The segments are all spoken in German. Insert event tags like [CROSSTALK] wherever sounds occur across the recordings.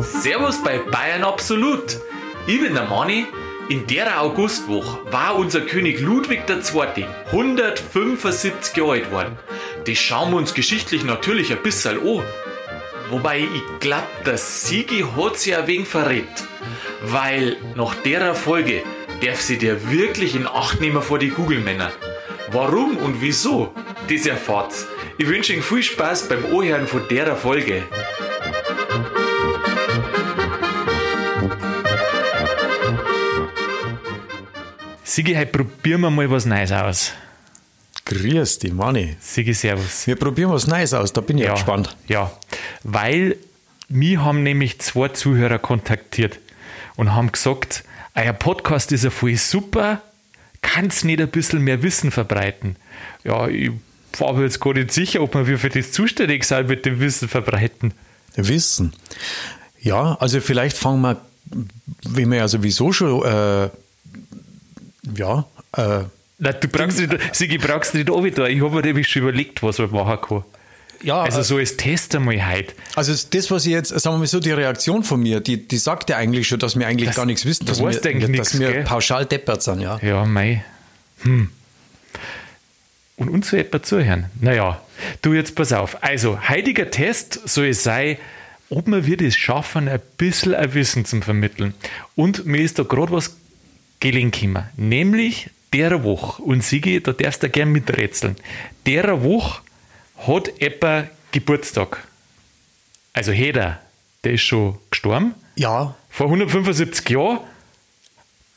Servus bei Bayern Absolut. Ich bin der Manni. In der Augustwoche war unser König Ludwig II. 175 Jahre alt worden. Das schauen wir uns geschichtlich natürlich ein bisschen an. Wobei ich glaube, der Sigi hat sich ein wenig verrät. Weil nach der Folge darf sie dir wirklich in Acht nehmen vor die Google-Männer. Warum und wieso? Das erfahrt's. Ich wünsche Ihnen viel Spaß beim Ohren von der Folge. Sigi, heute probieren wir mal was Neues aus. Grüß dich, Manni. Sigi, servus. Wir probieren was Neues aus, da bin ich ja, gespannt. Ja, weil wir haben nämlich zwei Zuhörer kontaktiert und haben gesagt, euer Podcast ist ja voll super, kannst nicht ein bisschen mehr Wissen verbreiten? Ja, ich war aber jetzt gar nicht sicher, ob wir für das zuständig sind mit dem Wissen verbreiten. Wissen. Ja, also vielleicht fangen wir, wenn wir ja sowieso schon, äh, ja, äh, na, du brauchst nicht, Sigi, brauchst nicht runter. Ich habe mir nämlich schon überlegt, was man machen kann. Ja, also so als Test einmal heute. Also das, was ich jetzt, sagen wir mal so, die Reaktion von mir, die, die sagt ja eigentlich schon, dass wir eigentlich das, gar nichts wissen, dass wir, dass nix, wir pauschal deppert sind, ja. Ja, mei. Hm. Und uns so etwa zuhören. Naja, du jetzt pass auf. Also, heutiger Test soll es sein, ob wir es schaffen, ein bisschen ein Wissen zu vermitteln. Und mir ist da gerade was gelingen gekommen. Nämlich der Woche, und Sigi, da darfst du gerne miträtseln, der Woche hat etwa Geburtstag. Also Heder, der ist schon gestorben. Ja. Vor 175 Jahren.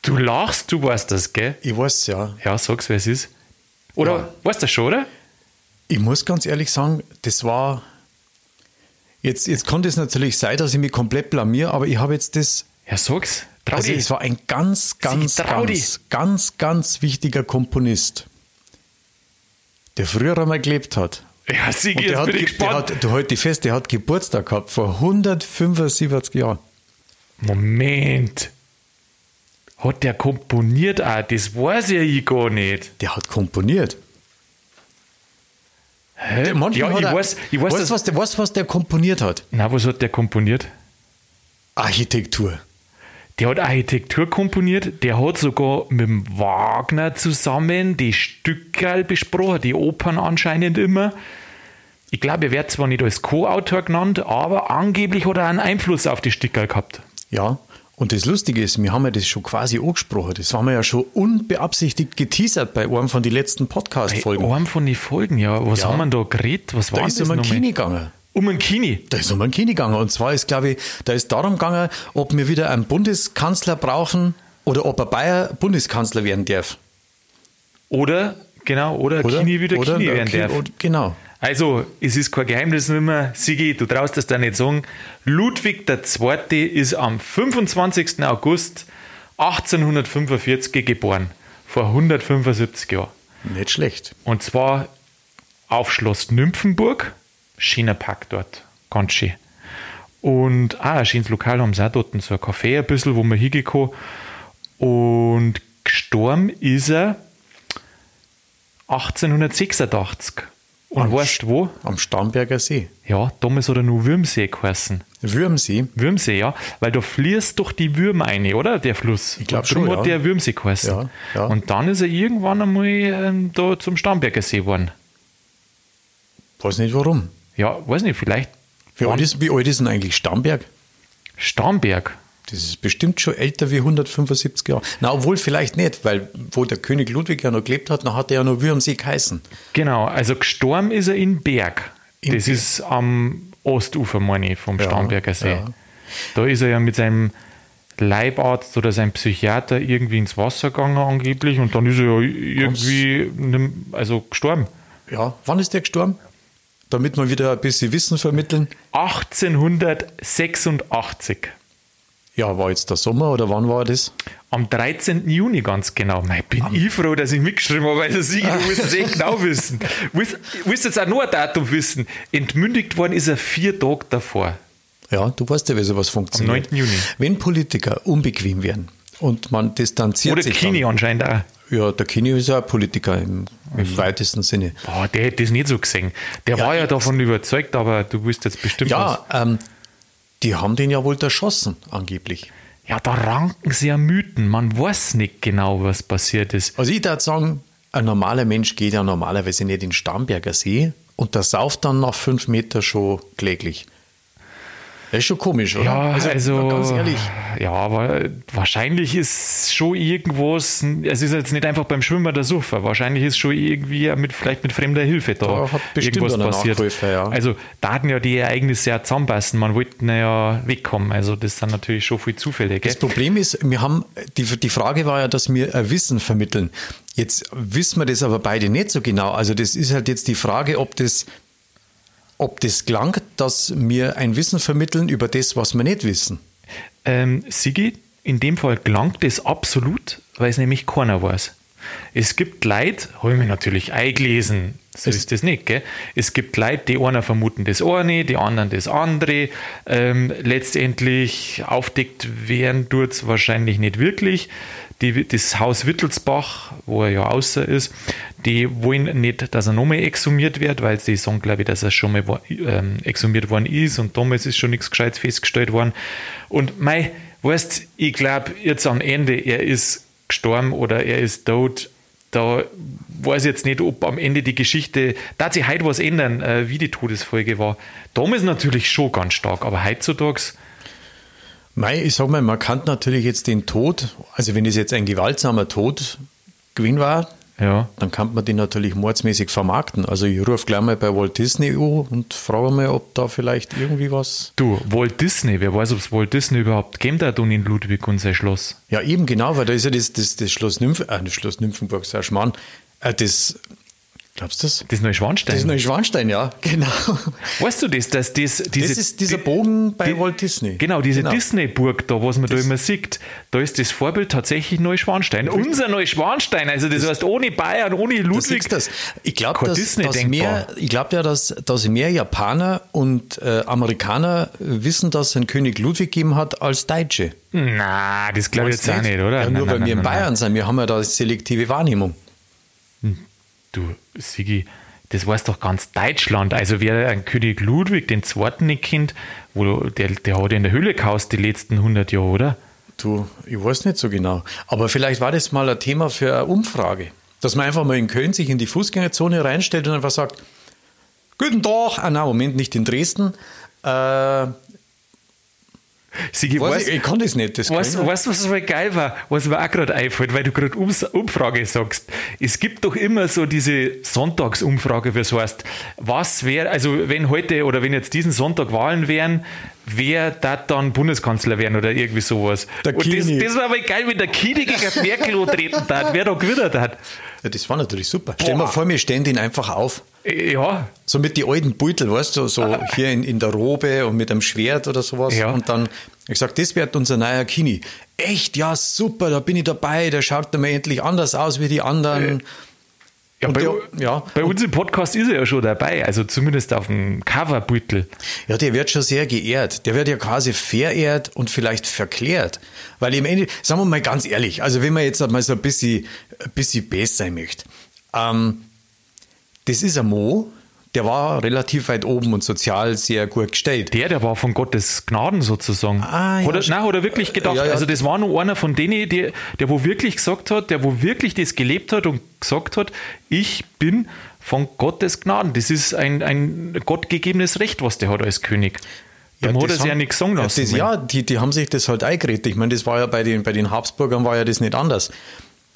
Du lachst, du weißt das, gell? Ich weiß ja. Ja, sag's, wer es ist. Oder ja. weißt du das schon, oder? Ich muss ganz ehrlich sagen, das war. Jetzt, jetzt konnte es natürlich sein, dass ich mich komplett blamier, aber ich habe jetzt das. Ja, sag's. Trau also, es war ein ganz, ganz, ganz, ganz, ganz wichtiger Komponist, der früher einmal gelebt hat. Ja, Sigi, jetzt hat, bin ich gespannt. Der hat, du halt die fest, der hat Geburtstag gehabt vor 175 Jahren. Moment. Hat der komponiert auch? Das weiß ich gar nicht. Der hat komponiert. Hä? Der, ja, ich, er, weiß, ich weiß, weißt, was der, weißt, was der komponiert hat? Na, was hat der komponiert? Architektur. Der hat Architektur komponiert, der hat sogar mit dem Wagner zusammen die Stücke besprochen, die Opern anscheinend immer. Ich glaube, er wird zwar nicht als Co-Autor genannt, aber angeblich hat er einen Einfluss auf die Stücke gehabt. Ja, und das Lustige ist, wir haben ja das schon quasi angesprochen. Das haben wir ja schon unbeabsichtigt geteasert bei einem von den letzten Podcast-Folgen. Bei einem von den Folgen, ja. Was ja. haben wir da geredet? Was war da ist das? Um ein Kini gegangen. Um ein Kini? Da ist um ein Kini gegangen. Und zwar ist, glaube ich, da ist darum gegangen, ob wir wieder einen Bundeskanzler brauchen oder ob ein Bayer Bundeskanzler werden darf. Oder, genau, oder, oder Kini wieder oder, Kini werden darf. Genau. Also, es ist kein Geheimnis mehr. Sigi, du traust das da nicht sagen. Ludwig II. ist am 25. August 1845 geboren. Vor 175 Jahren. Nicht schlecht. Und zwar auf Schloss Nymphenburg. Schöner Park dort. Ganz schön. Und ah, ein schönes Lokal haben sie auch dort. So ein Café ein bisschen, wo man hingekommen. Und gestorben ist er 1886. Und am weißt du wo? Am Starnberger See. Ja, damals hat er nur Würmsee geheißen. Würmsee? Würmsee, ja. Weil da fließt doch die Würm eine, oder? Der Fluss. Ich glaube schon. hat ja. der Würmsee geheißen. Ja, ja. Und dann ist er irgendwann einmal ähm, da zum Starnberger See geworden. Weiß nicht warum. Ja, weiß nicht, vielleicht. Wie alt ist, wie alt ist denn eigentlich Starnberg? Starnberg? Das ist bestimmt schon älter wie 175 Jahre. Na, obwohl vielleicht nicht, weil wo der König Ludwig ja noch gelebt hat, dann hat er ja noch Würmsee geheißen. Genau, also gestorben ist er in Berg. In das Berg. ist am Ostufer, meine ich, vom ja, Starnberger See. Ja. Da ist er ja mit seinem Leibarzt oder seinem Psychiater irgendwie ins Wasser gegangen angeblich und dann ist er ja irgendwie also gestorben. Ja, wann ist der gestorben? Damit wir wieder ein bisschen Wissen vermitteln. 1886. Ja, war jetzt der Sommer oder wann war das? Am 13. Juni ganz genau. Ich bin Am ich froh, dass ich mitgeschrieben habe, weil das ich, du musst es echt [LAUGHS] genau wissen. Du willst jetzt auch nur ein Datum wissen. Entmündigt worden ist er vier Tage davor. Ja, du weißt ja, wie sowas funktioniert. Am 9. Juni. Wenn Politiker unbequem werden und man distanziert Oder sich. Oder Kini anscheinend auch. Ja, der Kini ist ja ein Politiker im, im weitesten Sinne. Boah, der hätte das nicht so gesehen. Der Ja, war ja davon überzeugt, aber du wirst jetzt bestimmt was. Ja, ähm, die haben den ja wohl erschossen, angeblich. Ja, da ranken sie ja Mythen. Man weiß nicht genau, was passiert ist. Also ich würde sagen, ein normaler Mensch geht ja normalerweise nicht in den Starnberger See und der sauft dann nach fünf Meter schon kläglich. Das ist schon komisch, oder? Ja, also, ganz ehrlich. ja, aber wahrscheinlich ist schon irgendwas, es ist jetzt nicht einfach beim Schwimmen der Sucher, wahrscheinlich ist schon irgendwie mit, vielleicht mit fremder Hilfe da, Da hat bestimmt irgendwas passiert. ja. Also da hatten ja die Ereignisse ja zusammenpassen, man wollte ja wegkommen, also das sind natürlich schon viel Zufälle. Gell? Das Problem ist, wir haben, die, die Frage war ja, dass wir ein Wissen vermitteln. Jetzt wissen wir das aber beide nicht so genau. Also das ist halt jetzt die Frage, ob das, ob das gelangt, dass wir ein Wissen vermitteln über das, was wir nicht wissen. Ähm, Sigi, in dem Fall gelangt es absolut, weil es nämlich keiner weiß. Es gibt Leute, habe ich mir natürlich eingelesen, so Es- ist das nicht, gell? Es gibt Leute, die einer vermuten das eine, die anderen das andere. Ähm, letztendlich aufdeckt werden tut es wahrscheinlich nicht wirklich. Die, das Haus Wittelsbach, wo er ja außer ist, die wollen nicht, dass er nochmal exhumiert wird, weil sie sagen, glaube ich, dass er schon mal ähm, exhumiert worden ist und damals ist schon nichts Gescheites festgestellt worden. Und mei, weißt, ich glaube jetzt am Ende, er ist gestorben oder er ist tot. Da weiß ich jetzt nicht, ob am Ende die Geschichte, da sich heute was ändern, äh, wie die Todesfolge war. Damals natürlich schon ganz stark, aber heutzutage, Mei, ich sag mal, man kann natürlich jetzt den Tod, also wenn es jetzt ein gewaltsamer Tod gewesen war, ja. dann kann man den natürlich mordsmäßig vermarkten. Also ich rufe gleich mal bei Walt Disney an und frage mal, ob da vielleicht irgendwie was. Du, Walt Disney, wer weiß, ob es Walt Disney überhaupt gegeben hat und in Ludwig und sein Schloss. Ja, eben genau, weil da ist ja das, das, das Schloss Nymph, äh, das Schloss Nymphenburg, sag ich mal, äh, das, glaubst du das? Das Neuschwanstein. Das ist Neuschwanstein, ja, [LAUGHS] genau. weißt du das, dass das, diese, Das ist dieser Bogen bei die- Walt Disney. Genau, diese Genau. Disney-Burg da, was man da immer sieht, da ist das Vorbild tatsächlich Neuschwanstein. Unser Neuschwanstein, also das heißt ohne Bayern, ohne Ludwig. das. Ich glaube, dass, Disney dass mehr, ich glaube ja, dass, dass mehr Japaner und äh, Amerikaner wissen, dass es einen König Ludwig gegeben hat, als Deutsche. Na, das glaube ich jetzt auch nicht, oder? Ja, Nein, nur weil nein, wir in nein, nein. Bayern sind. Wir haben ja da selektive Wahrnehmung. Du, Sigi, das weiß doch ganz Deutschland. Also wer einen König Ludwig den Zweiten nicht kennt, wo, der, der hat in der Höhle gehaust die letzten 100 Jahre, oder? Du, ich weiß nicht so genau. Aber vielleicht war das mal ein Thema für eine Umfrage. Dass man einfach mal in Köln sich in die Fußgängerzone reinstellt und einfach sagt, Guten Tag, ah, nein, Moment, nicht in Dresden. Äh, Sigi, weiß weißt, ich, ich kann das nicht. Das Weißt du, was so geil war? Was mir auch gerade einfällt, weil du gerade Umfrage sagst. Es gibt doch immer so diese Sonntagsumfrage, wie es heißt. Was wäre, also wenn heute oder wenn jetzt diesen Sonntag Wahlen wären, wer da dann Bundeskanzler werden oder irgendwie sowas. Der Und das, das war aber geil, wenn der Kini gegen [LAUGHS] Merkel antreten hat, wer da gewinnert hat. Ja, das war natürlich super. Stell Boah. mal vor, wir stellen den einfach auf. Ja, So mit die alten Beutel, weißt du, so [LAUGHS] hier in, in der Robe und mit einem Schwert oder sowas. Ja. Und dann, ich sag, das wird unser neuer Kini. Echt, ja, super, da bin ich dabei, der schaut dann mal endlich anders aus wie die anderen. ja, Und bei, der- ja. bei uns im Podcast ist er ja schon dabei, also zumindest auf dem Coverbeutel. Ja, der wird schon sehr geehrt. Der wird ja quasi verehrt und vielleicht verklärt. Weil im Ende, sagen wir mal ganz ehrlich, also wenn man jetzt mal so ein bisschen, ein bisschen best sein möchte, ähm, das ist ein Mo, der war relativ weit oben und sozial sehr gut gestellt. Der, der war von Gottes Gnaden sozusagen. Ah, ja, er, st- nein, hat er wirklich gedacht. Ja, ja. Also das war nur einer von denen, der, der wo wirklich gesagt hat, der wo wirklich das gelebt hat und gesagt hat, ich bin von Gottes Gnaden. Das ist ein, ein gottgegebenes Recht, was der hat als König. Dann hat er ja nicht sagen lassen. Das, ja, die, die haben sich das halt eingeredet. Ich meine, das war ja bei den, bei den Habsburgern war ja das nicht anders.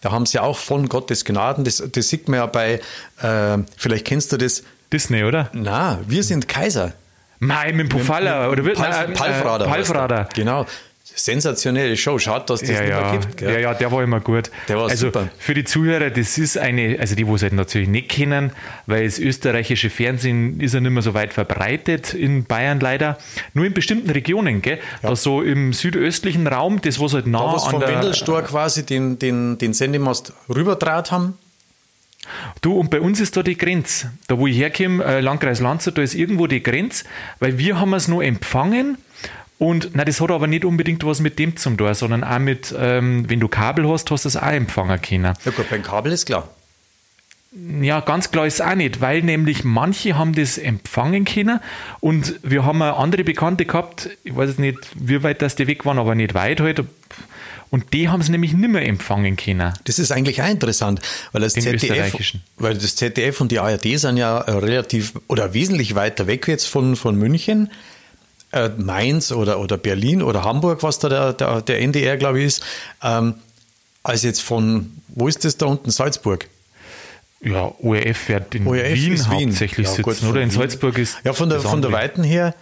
Da haben sie auch von Gottes Gnaden, das, das sieht man ja bei, äh, vielleicht kennst du das, Disney, oder? na, wir sind Kaiser. Nein, mit dem Pufalla. Oder wird Palf, nein, äh, Palfrader. er. Palfrader. Genau. Sensationelle Show. Schaut, dass das Ja, nicht mehr ja. gibt. ja, ja, der war immer gut. Der war also super. für die Zuhörer, das ist eine, also die, wo es halt natürlich nicht kennen, weil das österreichische Fernsehen ist ja nicht mehr so weit verbreitet in Bayern leider. Nur in bestimmten Regionen, gell? Da so im südöstlichen Raum, das was halt nah Da, wo sie an vom der, Wendelstor quasi den, den, den Sendemast rüberdraht haben. Du, und bei uns ist da die Grenze. Da, wo ich herkomme, äh, Landkreis Landshut, da ist irgendwo die Grenze, weil wir haben es nur empfangen Und na, das hat aber nicht unbedingt was mit dem zum tun, sondern auch mit, ähm, wenn du Kabel hast, hast du das auch empfangen können. Ja gut, beim Kabel ist klar. Ja, ganz klar ist es auch nicht, weil nämlich manche haben das empfangen können und wir haben eine andere Bekannte gehabt, ich weiß nicht, wie weit das die weg waren, aber nicht weit halt. Und die haben es nämlich nicht mehr empfangen können. Das ist eigentlich auch interessant, weil das, Den ZDF, weil das ZDF und die ARD sind ja äh, relativ oder wesentlich weiter weg jetzt von, von München. Äh, Mainz oder, oder Berlin oder Hamburg, was da der, der, der NDR, glaube ich, ist, ähm, als jetzt von, wo ist das da unten? Salzburg. Ja, ORF wird in ORF Wien Wien. hauptsächlich Ja, sitzen, gut, oder? In Wien. Salzburg ist. Ja, von der, von der. Weiten her.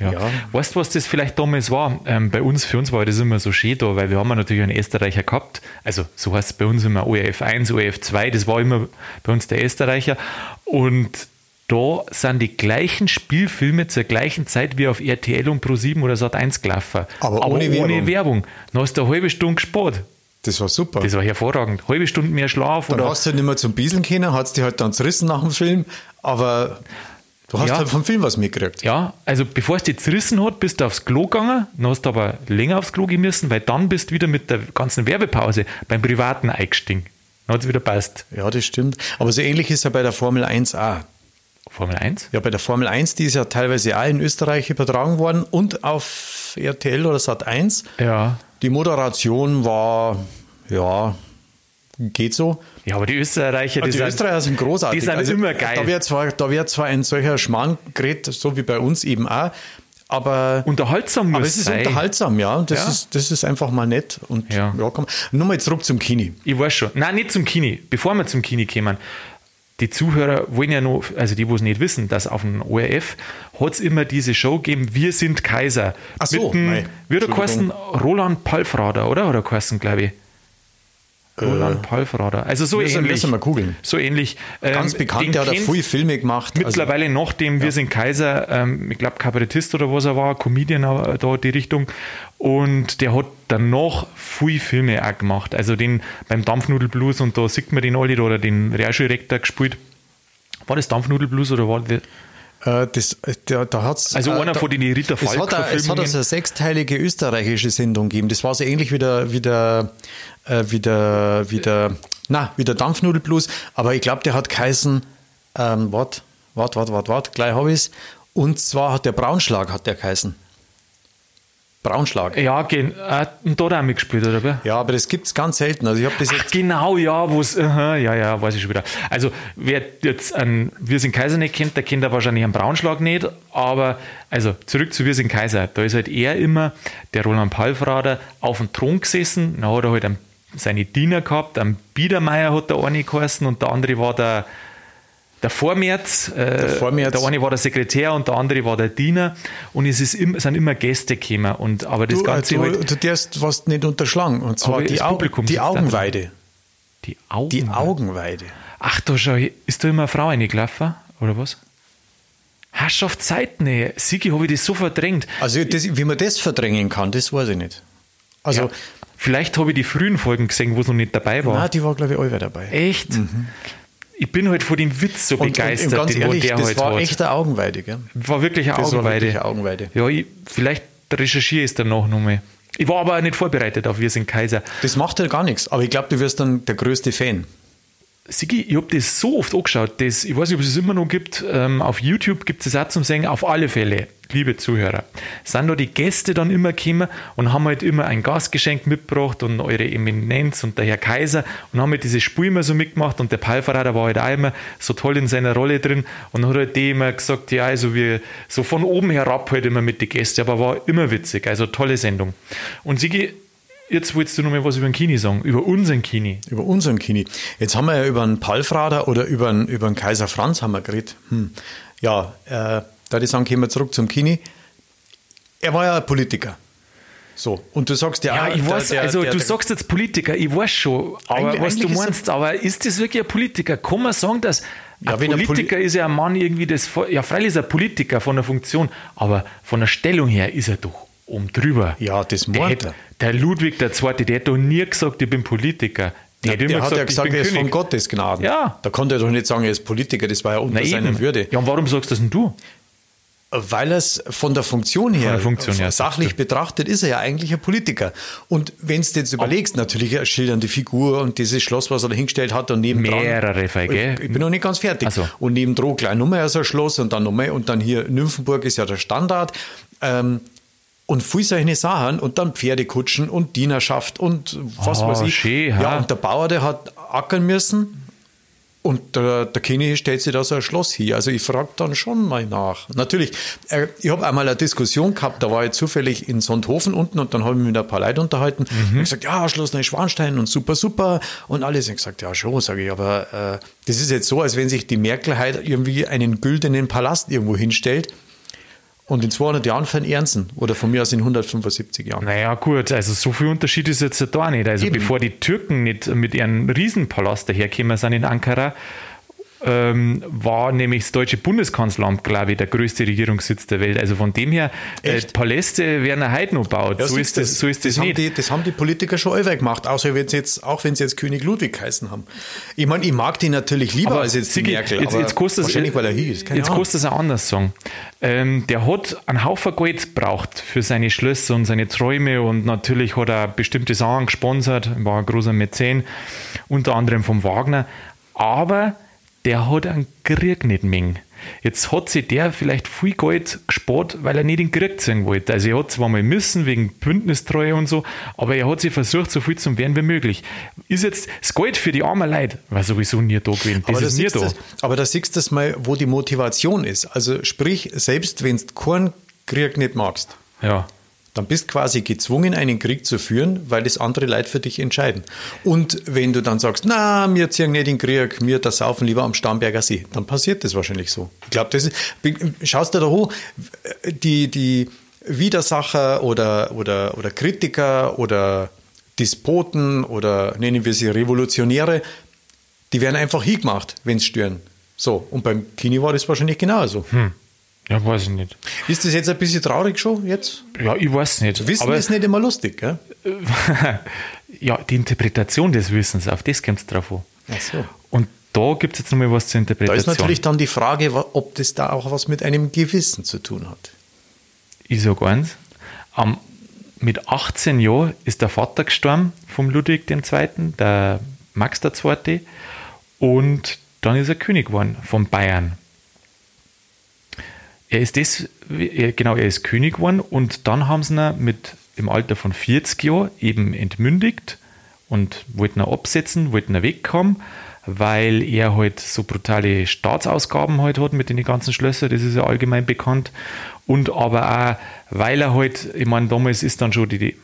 Ja. Ja. Weißt du, was das vielleicht damals war? Ähm, bei uns, für uns war das immer so schön da, weil wir haben ja natürlich einen Österreicher gehabt. Also so heißt es bei uns immer ORF 1, ORF 2, das war immer bei uns der Österreicher. Und da sind die gleichen Spielfilme zur gleichen Zeit wie auf RTL und Pro7 oder Sat1 gelaufen. Aber ohne Werbung. Werbung. Dann hast du eine halbe Stunde gespart. Das war super. Das war hervorragend. Halbe Stunde mehr Schlaf dann oder hast du halt nicht mehr zum Bieseln können, hat es dich halt dann zerrissen nach dem Film, aber du hast Ja. halt vom Film was mitgekriegt. Ja, also bevor es dich zerrissen hat, bist du aufs Klo gegangen, dann hast du aber länger aufs Klo gehen müssen, weil dann bist du wieder mit der ganzen Werbepause beim Privaten eingestiegen. Dann hat es wieder passt. Ja, das stimmt. Aber so ähnlich ist ja bei der Formel 1 auch. Formel 1? Ja, bei der Formel 1, die ist ja teilweise auch in Österreich übertragen worden und auf RTL oder Sat 1. Ja. Die Moderation war, ja, geht so. Ja, aber die Österreicher, Die, sind- Österreicher sind großartig. Die sind Also, immer geil. Da wird zwar, da wird zwar ein solcher Schmarrn geredet, so wie bei uns eben auch, aber, Unterhaltsam muss aber es ist sein. unterhaltsam, ja. Das, Ja. Ist, das ist einfach mal nett. Und Ja. ja, komm. Nur mal zurück zum Kini. Ich weiß schon. Nein, nicht zum Kini. Bevor wir zum Kini kommen. Die Zuhörer wollen ja noch, also die, wo es nicht wissen, dass auf dem ORF hat es immer diese Show gegeben, Wir sind Kaiser. Ach so, Mit dem, wie der? Roland Palfrader, oder? Oder geheißen, glaube ich. Roland Palfrader. Also so müssen- ähnlich. müssen wir googeln. So ähnlich. Ganz Ähm, bekannt, der hat viele Filme gemacht. Also, Mittlerweile nach dem Wir sind Kaiser, ähm, ich glaube Kabarettist oder was er war, Comedian äh, da die Richtung. Und der hat danach viele Filme auch gemacht. Also den beim Dampfnudelblues und da sieht man den alle da, oder den Realschulrektor gespielt. War das Dampfnudelblues oder war das? Äh, das, äh, da, da hat's, Also äh, einer da, von den Rita es hat, auch- es hat also eine sechsteilige österreichische Sendung gegeben. Das war so ähnlich wie der, wie der, wie der, wie der, na, wie der Dampfnudelblues. Aber ich glaube, der hat geheißen, ähm, wart, wart, wart, wart, wart, gleich habe ich's. Und zwar hat der Braunschlag, hat der geheißen. Braunschlag. Ja, gen, äh, hat er auch mitgespielt, oder? Ja, aber das gibt's ganz selten. Also ich habe das Ach, jetzt, genau, ja, wo es, aha, ja, ja, weiß ich schon wieder. Also, wer jetzt an Wir sind Kaiser nicht kennt, der kennt er wahrscheinlich einen Braunschlag nicht, aber, also, zurück zu Wir sind Kaiser. Da ist halt er immer, der Roland Palfrader, auf dem Thron gesessen, dann hat er halt einen, seine Diener gehabt, am Biedermeier hat der eine geheißen und der andere war der, der Vormärz, äh, Vormärz. der eine war der Sekretär und der andere war der Diener und es ist im, sind immer Gäste gekommen und aber das du, Ganze du, halt, du darfst was nicht unterschlagen. Und zwar Aber die, Au die. Augenweide. die Augen. Die Augenweide. Ach, da schau, ist da immer eine Frau reingelaufen, oder was? Herrschaft Zeit, nee. Sigi, habe ich das so verdrängt. Also das, wie man das verdrängen kann, das weiß ich nicht. Also, Ja, vielleicht habe ich die frühen Folgen gesehen, wo es noch nicht dabei war. na, die war, glaube ich, alle dabei. Echt? Ich bin halt von dem Witz so Und, und, begeistert, und ganz den ehrlich, der das halt war hat. echt eine Augenweide, gell? war wirklich eine Das war Augenweide. wirklich eine Augenweide. Ja, ich, vielleicht recherchiere ich es danach nochmal. Ich war aber nicht vorbereitet auf Wir sind Kaiser. Das macht ja gar nichts, aber ich glaube, du wirst dann der größte Fan. Sigi, ich habe das so oft angeschaut, das, ich weiß nicht, ob es es immer noch gibt, ähm, auf YouTube gibt es auch zum Singen, auf alle Fälle, liebe Zuhörer, sind da die Gäste dann immer gekommen und haben halt immer ein Gastgeschenk mitgebracht und eure Eminenz und der Herr Kaiser und haben halt dieses Spiel immer so mitgemacht und der Palferader war halt auch immer so toll in seiner Rolle drin und hat halt die immer gesagt, ja, also wir, so von oben herab halt immer mit den Gästen, aber war immer witzig, also tolle Sendung. Und Sigi, jetzt wolltest du noch mal was über den Kini sagen, über unseren Kini. Über unseren Kini. Jetzt haben wir ja über einen Palfrader oder über einen, über einen Kaiser Franz haben wir geredet. Hm. Ja, äh, da würde ich sagen, gehen wir zurück zum Kini. Er war ja ein Politiker. So, und du sagst ja, Ja, ich der- weiß, der- also der- du sagst jetzt Politiker, ich weiß schon, aber was du eigentlich ist meinst, aber ist das wirklich ein Politiker? Kann man sagen, dass Ja, ein Politiker Poli- ist ja ein Mann irgendwie das, ja freilich ist er Politiker von der Funktion, aber von der Stellung her ist er doch um drüber. Ja, das der, meint er. der Ludwig II., der hat doch nie gesagt, ich bin Politiker. Der, Ja, hat der hat ja ich gesagt, er ist König. von Gottes Gnaden. Ja. Da konnte er doch nicht sagen, er ist Politiker, das war ja unter Na seiner eben. Würde. Ja, und warum sagst das denn du? Weil es von der Funktion her, der Funktion her, sachlich betrachtet, ist er ja eigentlich ein Politiker. Und wenn du jetzt überlegst, natürlich eine schildernde Figur und dieses Schloss, was er da hingestellt hat und neben Mehrere Fall, gell? Ich, ich bin noch nicht ganz fertig. so. Und neben Droh gleich nochmal so ein Schloss und dann nochmal und dann hier Nymphenburg ist ja der Standard. Ähm, und viel solche Sachen und dann Pferdekutschen und Dienerschaft und was Ah, weiß ich. schön, ja, und der Bauer, der hat ackern müssen und der, der König stellt sich da so ein Schloss hier. Also ich frage dann schon mal nach. Natürlich, äh, ich habe einmal eine Diskussion gehabt, da war ich zufällig in Sonthofen unten und dann habe ich mich mit ein paar Leuten unterhalten. Mhm. Und ich gesagt, ja, Schloss Neuschwanstein und super, super. Und alle sind gesagt, ja schon, sage ich, aber äh, das ist jetzt so, als wenn sich die Merkel halt irgendwie einen güldenen Palast irgendwo hinstellt. Und in 200 Jahren verehren sie ihn. Oder von mir aus in 175 Jahren. Naja, gut, also so viel Unterschied ist jetzt da nicht. Also Eben. bevor die Türken nicht mit ihrem Riesenpalast dahergekommen sind in Ankara, ähm, war nämlich das deutsche Bundeskanzleramt, glaube ich, der größte Regierungssitz der Welt. Also von dem her, äh? Paläste werden auch heute noch gebaut. so, siehst ist das, so ist das, haben nicht. Die, das haben die Politiker schon allweil gemacht, außer wenn sie jetzt, auch wenn sie jetzt König Ludwig geheißen haben. Ich meine, ich mag die natürlich lieber als jetzt die Sigi, Merkel. Jetzt, aber jetzt kostet es, wahrscheinlich, weil er hier ist. Keine jetzt Ahnung. kostet es auch anders sagen. Ähm, der hat einen Haufen Geld braucht für seine Schlösser und seine Träume und natürlich hat er bestimmte Sachen gesponsert, war ein großer Mäzen, unter anderem vom Wagner. Aber der hat einen Krieg nicht mehr. Jetzt hat sich der vielleicht viel Geld gespart, weil er nicht in den Krieg ziehen wollte. Also er hat zwar mal müssen, wegen Bündnistreue und so, aber er hat sich versucht, so viel zu werden wie möglich. Ist jetzt das Geld für die armen Leute, war sowieso nie da gewesen. Das aber, da ist nie siehst da. das, aber da siehst du mal, wo die Motivation ist. Also sprich, selbst wenn du keinen Krieg nicht magst, Ja. Dann bist quasi gezwungen, einen Krieg zu führen, weil das andere Leute für dich entscheiden. Und wenn du dann sagst, na, wir ziehen nicht den Krieg, wir da saufen lieber am Starnberger See, dann passiert das wahrscheinlich so. Ich glaube, das ist, schaust du da hoch, die, die Widersacher oder, oder, oder Kritiker oder Despoten oder nennen wir sie Revolutionäre, die werden einfach hingemacht, wenn sie stören. So, und beim Kini war das wahrscheinlich genauso. Ja, weiß ich nicht. Ist das jetzt ein bisschen traurig schon jetzt? Ja, ich weiß nicht. Wissen aber ist nicht immer lustig, gell? [LAUGHS] ja, die Interpretation des Wissens, auf das kommt es drauf an. Ach so. Und da gibt es jetzt nochmal was zur Da Interpretation. ist natürlich dann die Frage, ob das da auch was mit einem Gewissen zu tun hat. Ich sage eins, am, mit 18 Jahren ist der Vater gestorben vom Ludwig II., der Max II. Und dann ist er König geworden von Bayern. Er ist er- genau, er ist König geworden und dann haben sie ihn mit im Alter von 40 Jahren eben entmündigt und wollten ihn absetzen, wollten ihn wegkommen, weil er halt so brutale Staatsausgaben halt hat mit den ganzen Schlössern, das ist ja allgemein bekannt. Und aber auch, weil er halt, ich meine, damals ist dann schon die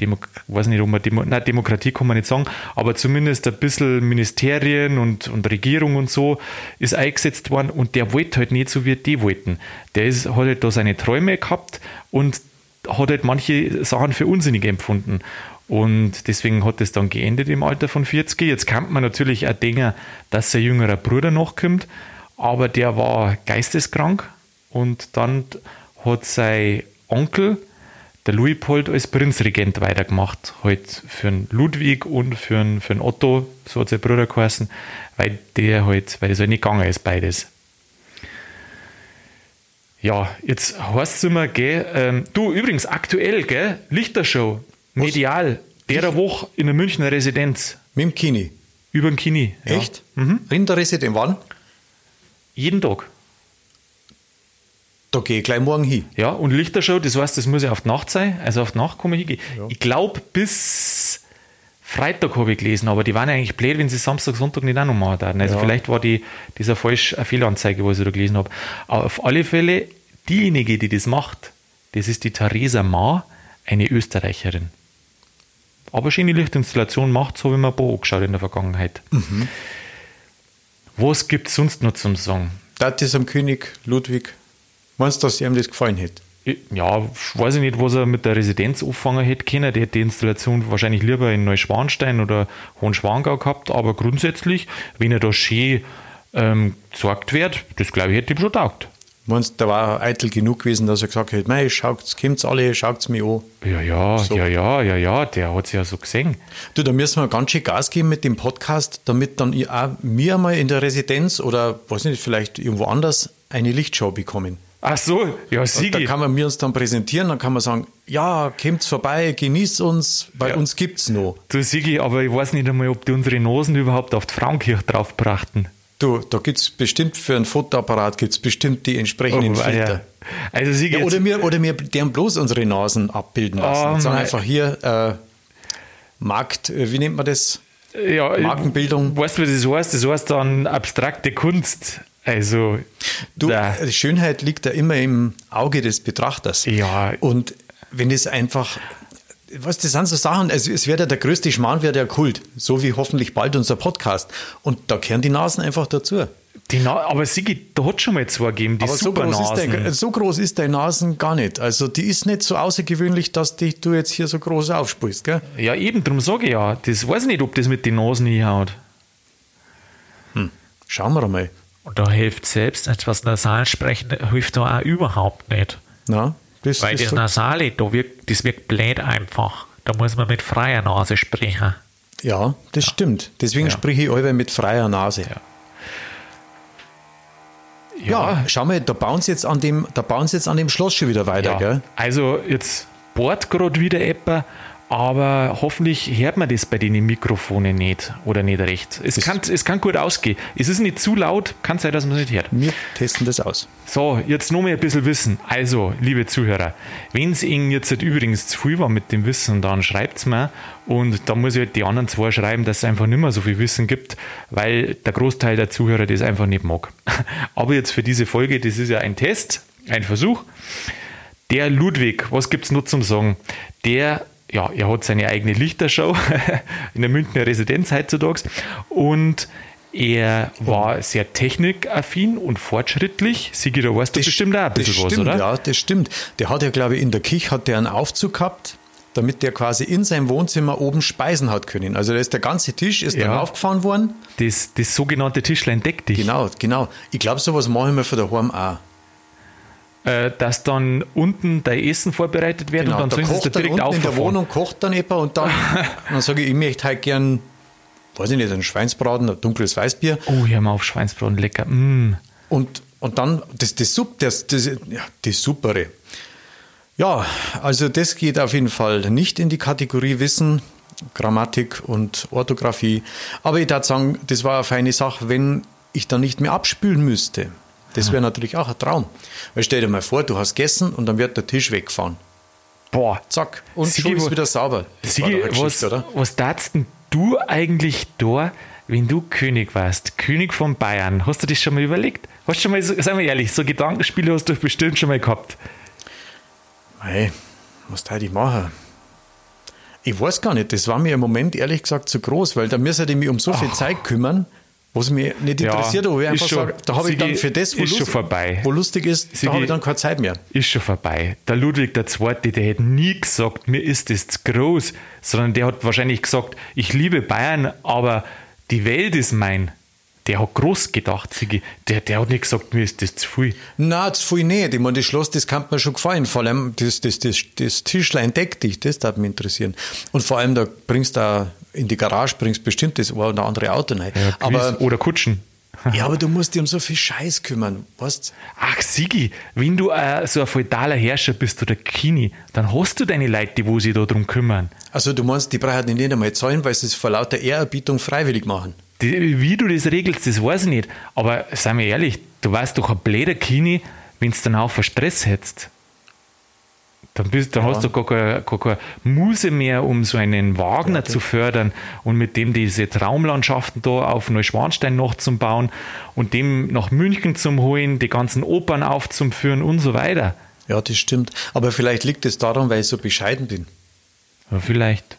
Demo, weiß nicht, ob man Demo, nein, Demokratie kann man nicht sagen, aber zumindest ein bisschen Ministerien und, und Regierung und so ist eingesetzt worden und der wollte halt nicht so, wie die wollten. Der ist, hat halt da seine Träume gehabt und hat halt manche Sachen für unsinnig empfunden. Und deswegen hat es dann geendet im Alter von 40. Jetzt kann man natürlich auch denken, dass sein jüngerer Bruder nachkommt, aber der war geisteskrank und dann hat sein Onkel, der Luitpold, als Prinzregent weitergemacht. Halt für den Ludwig und für den, für den Otto, so hat sein Bruder geheißen, weil der halt, weil das halt nicht gegangen ist, beides. Ja, jetzt heißt es immer, gell, ähm, du übrigens aktuell, gell, Lichtershow, medial, derer Woche in der Münchner Residenz, Mit dem Kini. über den Kini. Ja. Echt? Mhm. Rinderresident wann? Jeden Tag. Da gehe ich gleich morgen hin. Ja, und Lichtershow, das heißt, das muss ja auf die Nacht sein, also auf die Nacht kann man hingehen. Ich glaube, bis Freitag habe ich gelesen, aber die waren eigentlich blöd, wenn sie Samstag, Sonntag nicht auch noch machen würden. Also Ja. vielleicht war die, dieser falsch eine Fehlanzeige, was ich da gelesen habe. Aber auf alle Fälle, diejenige, die das macht, das ist die Theresa Ma, eine Österreicherin. Aber schöne Lichtinstallation macht, so wie man paar angeschaut in der Vergangenheit. Mhm. Was gibt es sonst noch zum hat das am König Ludwig, meinst du, dass ihm das gefallen hätte? Ja, weiß ich nicht, was er mit der Residenz anfangen hätte können. Der hätte die Installation wahrscheinlich lieber in Neuschwanstein oder Hohenschwangau gehabt, aber grundsätzlich, wenn er da schön ähm, gesagt wird, das glaube ich, hätte ihm schon taugt. Meinst du, da war eitel genug gewesen, dass er gesagt hätte, mei, schaut's, kommt's alle, schaut's mir an. Ja, ja, So. ja, ja, ja, ja, der hat es ja so gesehen. Du, da müssen wir ganz schön Gas geben mit dem Podcast, damit dann auch mir mal in der Residenz oder, weiß nicht, vielleicht irgendwo anders eine Lichtshow bekommen. Ach so, ja, Und da Sigi. kann man mir uns dann präsentieren, dann kann man sagen, ja, kommt's vorbei, genießt uns, bei Ja. uns gibt's noch. Du Sigi, aber ich weiß nicht einmal, ob die unsere Nasen überhaupt auf die Frauenkirche draufbrachten. Du, da gibt's bestimmt für einen Fotoapparat gibt's bestimmt die entsprechenden Oh, Filter. ja. Also Sigi, Ja, oder wir, oder wir deren bloß unsere Nasen abbilden lassen. Oh, und sagen einfach hier, äh, Markt, äh, wie nennt man das? ja, Markenbildung. Weißt du, was das heißt? Das heißt dann abstrakte Kunst. Also, Du, die Schönheit liegt ja immer im Auge des Betrachters. Ja. Und wenn es einfach, was das sind so Sachen, also es wird ja der größte Schmarrn, wird ja Kult, so wie hoffentlich bald unser Podcast. Und da kehren die Nasen einfach dazu. die Na aber Sigi, da hat schon mal zwei gegeben, die Aber so groß, der, so groß ist deine Nasen gar nicht. Also die ist nicht so außergewöhnlich, dass dich du jetzt hier so groß aufspulst, gell? Ja, eben, darum sage ich ja. Das weiß ich nicht, ob das mit den Nasen hinhaut. Schauen wir mal. Und da hilft selbst etwas nasal sprechen, hilft da auch überhaupt nicht. Na, das, Weil das das Nasale, da wirkt, das wirkt blöd einfach. Da muss man mit freier Nase sprechen. ja, das stimmt. Deswegen spreche ich alle mit freier Nase. Ja, schau mal, da bauen sie jetzt an dem, da bauen sie jetzt an dem Schloss schon wieder weiter, Ja. gell? Also jetzt bohrt gerade wieder etwa, aber hoffentlich hört man das bei den Mikrofonen nicht oder nicht recht. Es, kann, es kann gut ausgehen. Es ist nicht zu laut, kann sein, dass man es nicht hört. Wir testen das aus. So, jetzt noch mal ein bisschen Wissen. Also, liebe Zuhörer, wenn es Ihnen jetzt halt übrigens zu viel war mit dem Wissen, dann schreibt es mir. Und da muss ich halt die anderen zwei schreiben, dass es einfach nicht mehr so viel Wissen gibt, weil der Großteil der Zuhörer das einfach nicht mag. [LAUGHS] Aber jetzt für diese Folge, das ist ja ein Test, ein Versuch. Der Ludwig, was gibt es noch zum Sagen? Der, ja, er hat seine eigene Lichtershow [LAUGHS] in der Münchner Residenz heutzutage und er war sehr technikaffin und fortschrittlich. Sigi, da weißt du bestimmt auch ein das bisschen was, stimmt, oder? Ja, das stimmt. Der hat ja, glaube ich, in der Küche hat der einen Aufzug gehabt, damit der quasi in seinem Wohnzimmer oben speisen hat können. Also da ist der ganze Tisch ist dann Ja. aufgefahren worden. Das, das sogenannte Tischlein deck dich. Genau, genau. Ich glaube, sowas machen wir von daheim auch. Äh, dass dann unten dein Essen vorbereitet wird Genau, und dann da sollen sie es kocht da direkt unten in der. Wohnung, kocht dann etwa und dann, [LAUGHS] dann sage ich, ich möchte halt gern, weiß ich nicht, einen Schweinsbraten, ein dunkles Weißbier Oh, hör mal auf, Schweinsbraten, lecker. Mm. und, und dann das, das, Sup, das, das, ja, das Supere. Ja, also das geht auf jeden Fall nicht in die Kategorie Wissen, Grammatik und Orthographie. Aber ich darf sagen, das war eine feine Sache, wenn ich dann nicht mehr abspülen müsste. Das wäre natürlich auch ein Traum. Weil stell dir mal vor, du hast gegessen und dann wird der Tisch weggefahren. Boah. Zack. Und Sigi, schon ist wieder sauber. Das Sigi, was, oder? was darfst denn du eigentlich da, wenn du König warst? König von Bayern. Hast du das schon mal überlegt? Hast du schon mal, so- sei mal ehrlich, so Gedankenspiele hast du bestimmt schon mal gehabt. Hey, was da ich machen? Ich weiß gar nicht, das war mir im Moment ehrlich gesagt zu groß, weil da müsste ich mich um so viel Zeit kümmern, was mich nicht Ja, interessiert, wo ich ist einfach schon- sage, da habe ich dann für das, wo, vorbei. wo lustig ist, Sigi, da habe ich dann keine Zeit mehr. Ist schon vorbei. Der Ludwig II., der hätte nie gesagt, mir ist das zu groß, sondern der hat wahrscheinlich gesagt, ich liebe Bayern, aber die Welt ist mein. Der hat groß gedacht, Sigi. Der, der hat nicht gesagt, mir ist das zu viel. Na, zu viel nicht. Ich meine, das Schloss, das kann mir schon gefallen. Vor allem das, das, das, das Tischlein deckt dich, das darf mich interessieren. Und vor allem, da bringst du auch in die Garage, bringst bestimmt das ein oder andere Auto rein. Ja, aber, oder Kutschen. [LAUGHS] ja, aber du musst dich um so viel Scheiß kümmern. Weißt Ach, Sigi, wenn du äh, so ein feudaler Herrscher bist oder Kini, dann hast du deine Leute, die wo sich da drum kümmern. Also du meinst, die brauchen nicht einmal zahlen, weil sie es vor lauter Ehrerbietung freiwillig machen. Die, wie du das regelst, das weiß ich nicht. Aber sei mir ehrlich, du warst doch ein blöder Kini, wenn du dann auch für Stress hättest. Dann, bist, dann hast du gar keine, gar keine Muse mehr, um so einen Wagner zu fördern und mit dem diese Traumlandschaften da auf Neuschwanstein noch zu bauen und dem nach München zu holen, die ganzen Opern aufzuführen und so weiter. Ja, das stimmt. Aber vielleicht liegt es daran, weil ich so bescheiden bin. Ja, vielleicht.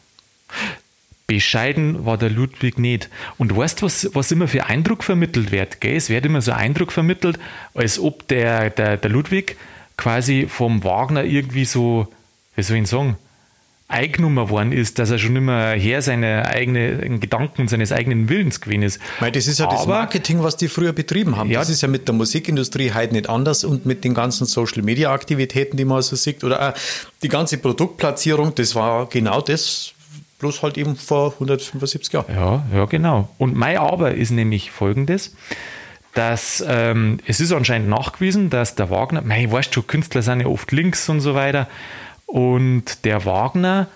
Bescheiden war der Ludwig nicht. Und weißt du, was, was immer für Eindruck vermittelt wird? Gell? Es wird immer so Eindruck vermittelt, als ob der, der, der Ludwig quasi vom Wagner irgendwie so, wie soll ich sagen, eingenommen worden ist, dass er schon immer her seine eigenen Gedanken, seines eigenen Willens gewesen ist. Meine, das ist ja das Aber- Marketing, was die früher betrieben haben. Ja. Das ist ja mit der Musikindustrie heute nicht anders und mit den ganzen Social-Media-Aktivitäten, die man so sieht, oder auch die ganze Produktplatzierung, das war genau das, bloß halt eben vor 175 Jahren. Ja, ja, genau. Und mein Aber ist nämlich folgendes. Dass ähm, es ist anscheinend nachgewiesen, dass der Wagner, mei, weißt du, Künstler sind ja oft links und so weiter, und der Wagner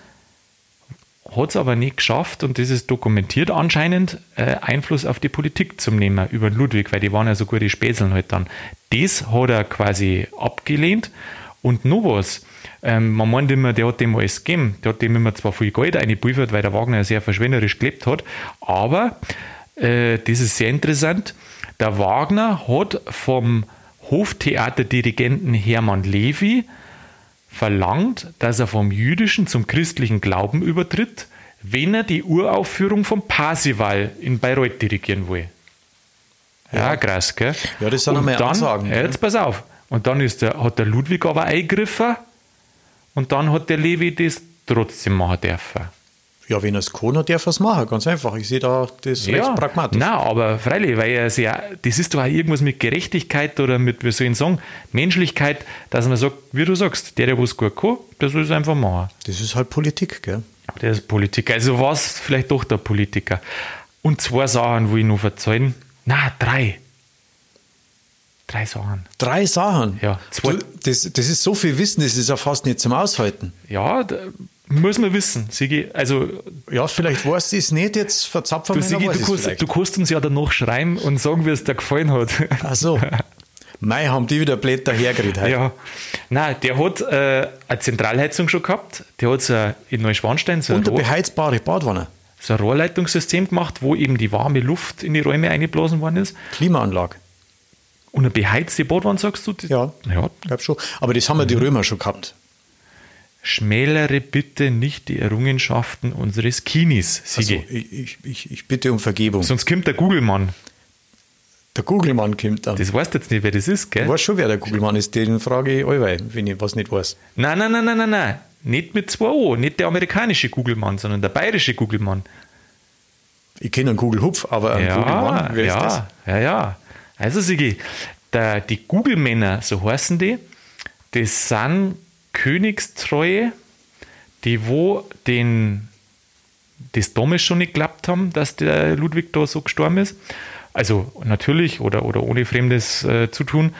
hat es aber nicht geschafft, und das ist dokumentiert anscheinend, äh, Einfluss auf die Politik zu nehmen über Ludwig, weil die waren ja so gute Spätzeln halt dann. Das hat er quasi abgelehnt. Und noch was, ähm, man meint immer, der hat dem alles gegeben. Der hat dem immer zwar viel Geld eingepulvert, weil der Wagner sehr verschwenderisch gelebt hat, aber äh, das ist sehr interessant. Der Wagner hat vom Hoftheaterdirigenten Hermann Levy verlangt, dass er vom jüdischen zum christlichen Glauben übertritt, wenn er die Uraufführung von Parsival in Bayreuth dirigieren will. Ja, Ja. krass, gell? Ja, das sind einmal Ansagen, ja? Jetzt pass auf. Und dann ist der, hat der Ludwig aber eingegriffen und dann hat der Levi das trotzdem machen dürfen. Ja, wenn er es kann, darf er es machen. Ganz einfach. Ich sehe da das recht pragmatisch. Nein, aber freilich, weil er sehr, das ist doch auch irgendwas mit Gerechtigkeit oder mit, wie soll ich sagen, Menschlichkeit, dass man sagt, wie du sagst, der, der was gut kann, der soll es einfach machen. Das ist halt Politik, gell? Der ist Politiker. Also war es vielleicht doch der Politiker. Und zwei Sachen, wo ich noch verzeihen. Na, drei. Drei Sachen. Drei Sachen. Ja, zwei- Du, das, das ist so viel Wissen, das ist ja fast nicht zum Aushalten. Ja, muss man wissen, Sigi. Also, Ja, vielleicht weißt du es nicht, jetzt verzapfen du, wir Sigi, du, kannst, du kannst uns ja danach schreiben und sagen, wie es dir gefallen hat. Ach so. [LAUGHS] Mei, haben die wieder blöd dahergeredet. heute. Ja, nein, der hat äh, eine Zentralheizung schon gehabt. Der hat so ein- in Neuschwanstein so Und eine beheizbare Badwanne. so ein Rohrleitungssystem gemacht, wo eben die warme Luft in die Räume eingeblasen worden ist. Klimaanlage. Und eine beheizte Badwanne, sagst du? Ja. ja. Glaube schon. Aber das haben ja die Römer schon gehabt. Schmälere bitte nicht die Errungenschaften unseres Kinis, Also, Sigi. ich, ich, ich, bitte um Vergebung. Sonst kommt der Google-Mann. Der Google-Mann kommt dann. Das weißt du jetzt nicht, wer das ist, gell? Ich weiß schon, wer der Google-Mann ist. Den frage ich allweil, wenn ich was nicht weiß. Nein, nein, nein, nein, nein, nein. Nicht mit zwei O. Nicht der amerikanische Google-Mann, sondern der bayerische Google-Mann. Ich kenne einen Google-Hupf, aber einen Google-Mann, wer ja, ist das? ja, ja. Also, Sigi, der, die Google-Männer, so heißen die, das sind Königstreue, die wo den, das damals schon nicht geklappt haben, dass der Ludwig da so gestorben ist. Also natürlich oder, oder ohne Fremdes äh, zu tun.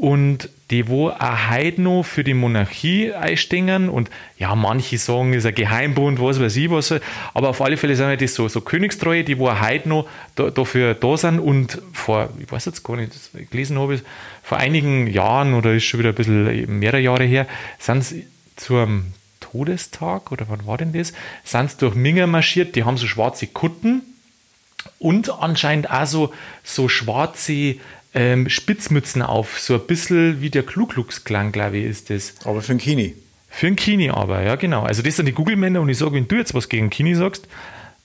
Und die wo auch heute noch für die Monarchie einstehen und ja, manche sagen, ist ein Geheimbund, was weiß ich was, aber auf alle Fälle sind das so, so Königstreue, die wo auch heute noch da, dafür da sind. Und vor, ich weiß jetzt gar nicht, das gelesen habe vor einigen Jahren oder ist schon wieder ein bisschen mehrere Jahre her, sind sie zum Todestag oder wann war denn das, sind sie durch Minger marschiert, die haben so schwarze Kutten und anscheinend auch so, so schwarze ähm, Spitzmützen auf, so ein bisschen wie der Kluglux-Klang, glaube ich, ist das. Aber für den Kini. Für einen Kini aber, ja genau. Also das sind die Google-Männer und ich sage, wenn du jetzt was gegen Kini sagst,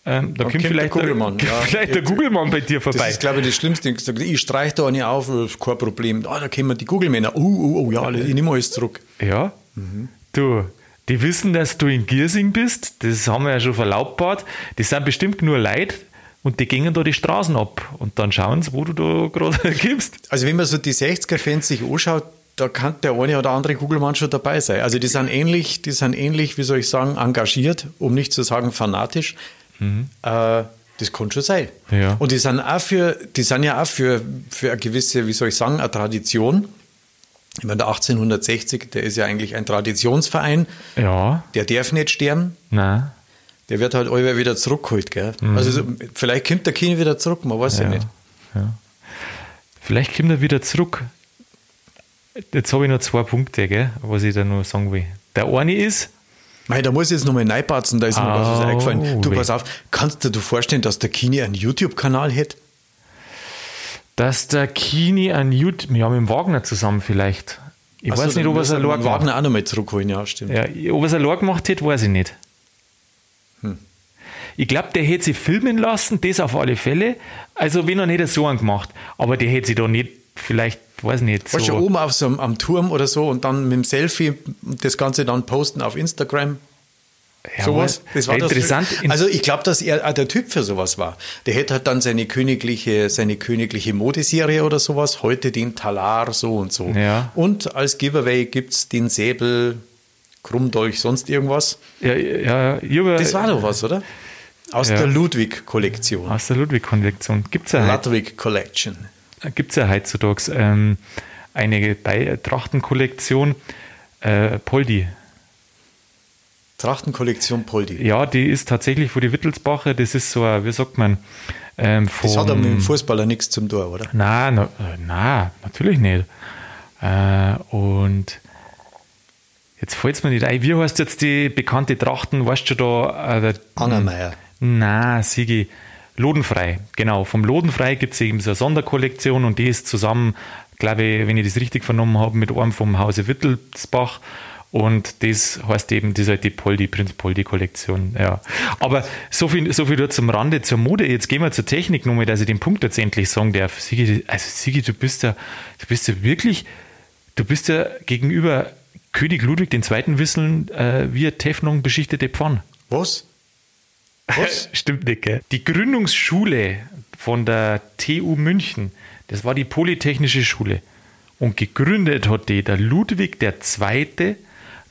ähm, da kommt kommt der vielleicht, Google-Mann, der, ja. vielleicht der Google-Mann bei dir Das vorbei. ist, glaube ich, das Schlimmste. Ich, sag, ich streiche da eine auf, das kein Problem. Ah, da kommen die Google-Männer. Oh, oh, oh, ja, ich nehme alles zurück. Ja. Du, die wissen, dass du in Giersing bist. Das haben wir ja schon verlautbart. Das sind bestimmt nur Leute und die gingen da die Straßen ab. Und dann schauen sie, wo du da [LAUGHS] gerade gibst. Also, wenn man so die 60er-Fans sich anschaut, da kann der eine oder andere Google-Mann schon dabei sein. Also, die sind ähnlich, die sind ähnlich, wie soll ich sagen, engagiert, um nicht zu sagen fanatisch. Äh, das kann schon sein. Ja. Und die sind auch für, die sind ja auch für, für eine gewisse, wie soll ich sagen, eine Tradition. Ich meine, der 1860, der ist ja eigentlich ein Traditionsverein. Ja, Der darf nicht sterben. na. Der wird halt allweil wieder zurückgeholt, gell? Also so, vielleicht kommt der Kini wieder zurück, man weiß ja, Ja, nicht. ja. Vielleicht kommt er wieder zurück. Jetzt habe ich noch zwei Punkte, gell, was ich da noch sagen will. Der eine ist, Mei, da muss ich jetzt nochmal reinpatzen, da ist mir was, Au, eingefallen. Du, weh. pass auf, kannst du dir vorstellen, dass der Kini einen YouTube-Kanal hätte? dass der Kini ein YouTube, ja, mit dem Wagner zusammen vielleicht. Ich Ach so, weiß nicht, ob er es allein gemacht Wagner auch nochmal zurückholen, ja, stimmt. Ja, ob er es allein gemacht hätte, weiß ich nicht. Hm. Ich glaube, der hätte sich filmen lassen, das auf alle Fälle. Also, wenn er nicht so einen gemacht, aber der hätte sich da nicht, vielleicht, weiß nicht, Weißt du, so. oben auf so einem, am Turm oder so und dann mit dem Selfie das Ganze dann posten auf Instagram. Ja, sowas. Das war das interessant. In- also ich glaube, dass er der Typ für sowas war. Der hätte halt dann seine königliche, seine königliche Modeserie oder sowas, heute den Talar so und so. Ja. Und als Giveaway gibt es den Säbel, Krummdolch, sonst irgendwas. ja, ja, hab- Das war doch was, oder? Aus Ja. der Ludwig-Kollektion. aus der Ludwig-Kollektion. Gibt es ja. Ludwig Collection. gibt es ja heutzutage ähm, eine Trachtenkollektion, äh, Poldi. Trachtenkollektion Poldi. Ja, die ist tatsächlich von die Wittelsbacher, das ist so, ein, wie sagt man, ähm, vom, Das hat aber mit dem Fußballer nichts zum Tor, oder? Na, na, äh, na natürlich nicht. Äh, und jetzt fällt es mir nicht ein, wie heißt jetzt die bekannte Trachten, weißt du da? Äh, Angermeier. na, Sigi, Lodenfrei, genau. Vom Lodenfrei gibt es eben so eine Sonderkollektion und die ist zusammen, glaube ich, wenn ich das richtig vernommen habe, mit einem vom Hause Wittelsbach. Und das heißt eben, das ist halt die Poldi, Prinz Poldi-Kollektion. Ja. Aber so viel, so viel nur zum Rande zur Mode. Jetzt gehen wir zur Technik nochmal, dass ich den Punkt jetzt endlich sagen darf. Sigi, also Sigi, du bist ja, du bist ja wirklich, du bist ja gegenüber König Ludwig II. Wisseln äh, wie eine Teflon beschichtete Pfanne. Was? Was? [LAUGHS] Stimmt nicht, gell? Die Gründungsschule von der TU München, das war die Polytechnische Schule. Und gegründet hat die der Ludwig II.,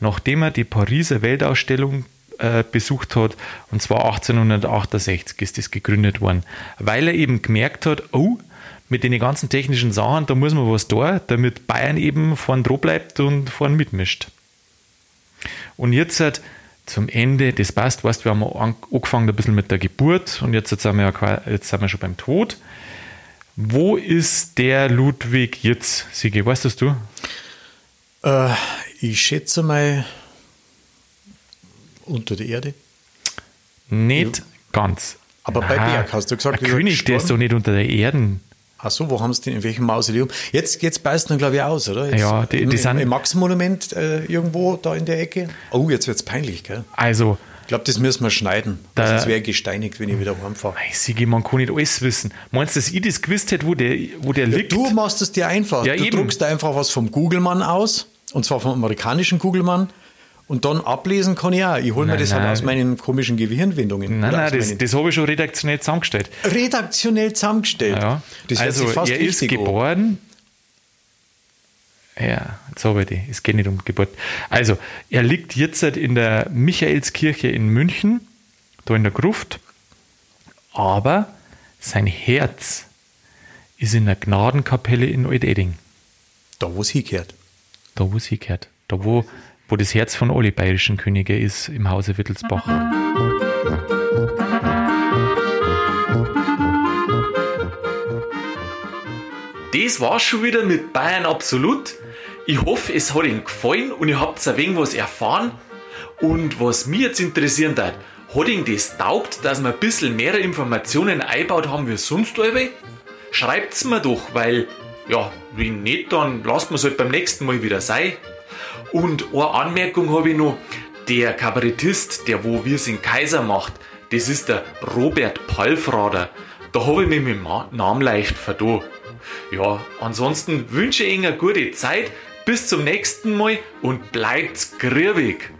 nachdem er die Pariser Weltausstellung äh, besucht hat. Und zwar 1868 ist das gegründet worden. Weil er eben gemerkt hat, oh, mit den ganzen technischen Sachen, da muss man was tun, damit Bayern eben vorn dran bleibt und vorn mitmischt. Und jetzt halt zum Ende, das passt, weißt, wir haben an- angefangen ein bisschen mit der Geburt und jetzt, sind, wir ja, jetzt sind wir schon beim Tod. Wo ist der Ludwig jetzt, Sigi? Weißt das du? Äh, ich schätze mal unter der Erde. Nicht ganz. Aber bei Berg hast du gesagt, der er König, der ist doch gestorben? nicht unter der Erde. Ach so, wo haben sie den, in welchem Mausoleum? Jetzt, jetzt beißt dann, glaube ich, aus, oder? Jetzt Ja, die- im, die sind- im Max-Monument äh, irgendwo da in der Ecke. Oh, jetzt wird es peinlich, gell? Also, Ich glaube, das müssen wir schneiden. Da- Sonst wäre ich gesteinigt, wenn ich wieder heimfahre. Sigi, man kann nicht alles wissen. Meinst du, dass ich das gewusst hätte, wo der, wo der liegt? Du machst es dir einfach. Ja, du eben. druckst einfach was vom Googlemann aus, und zwar vom amerikanischen Googlemann. Und dann ablesen kann ich auch. Ich hole mir Nein, das halt nein. aus meinen komischen Gehirnwindungen. Nein, nein, das, das habe ich schon redaktionell zusammengestellt. redaktionell zusammengestellt. Ja. Das also, fast er ist richtig an. geboren. Ja, jetzt habe ich die. Es geht nicht um Geburt. Also, er liegt jetzt halt in der Michaelskirche in München, da in der Gruft. Aber sein Herz ist in der Gnadenkapelle in Alteding. Da, wo es hingehört. Da, wo es hingehört. Da, wo, wo das Herz von alle bayerischen Könige ist, im Hause Wittelsbach. Das war's schon wieder mit Bayern Absolut. Ich hoffe, es hat Ihnen gefallen und ihr habt ein wenig was erfahren. Und was mich jetzt interessieren hat, hat Ihnen das taugt, dass wir ein bisschen mehr Informationen einbaut haben wie sonst alle? Schreibt's mir doch, weil, ja, wenn nicht, dann lasst man es halt beim nächsten Mal wieder sein. Und eine Anmerkung habe ich noch. Der Kabarettist, der wo wir sind Kaiser macht, das ist der Robert Palfrader. Da habe ich mich mit dem Namen leicht verdo. Ja, ansonsten wünsche ich Ihnen eine gute Zeit. Bis zum nächsten Mal und bleibt grübig.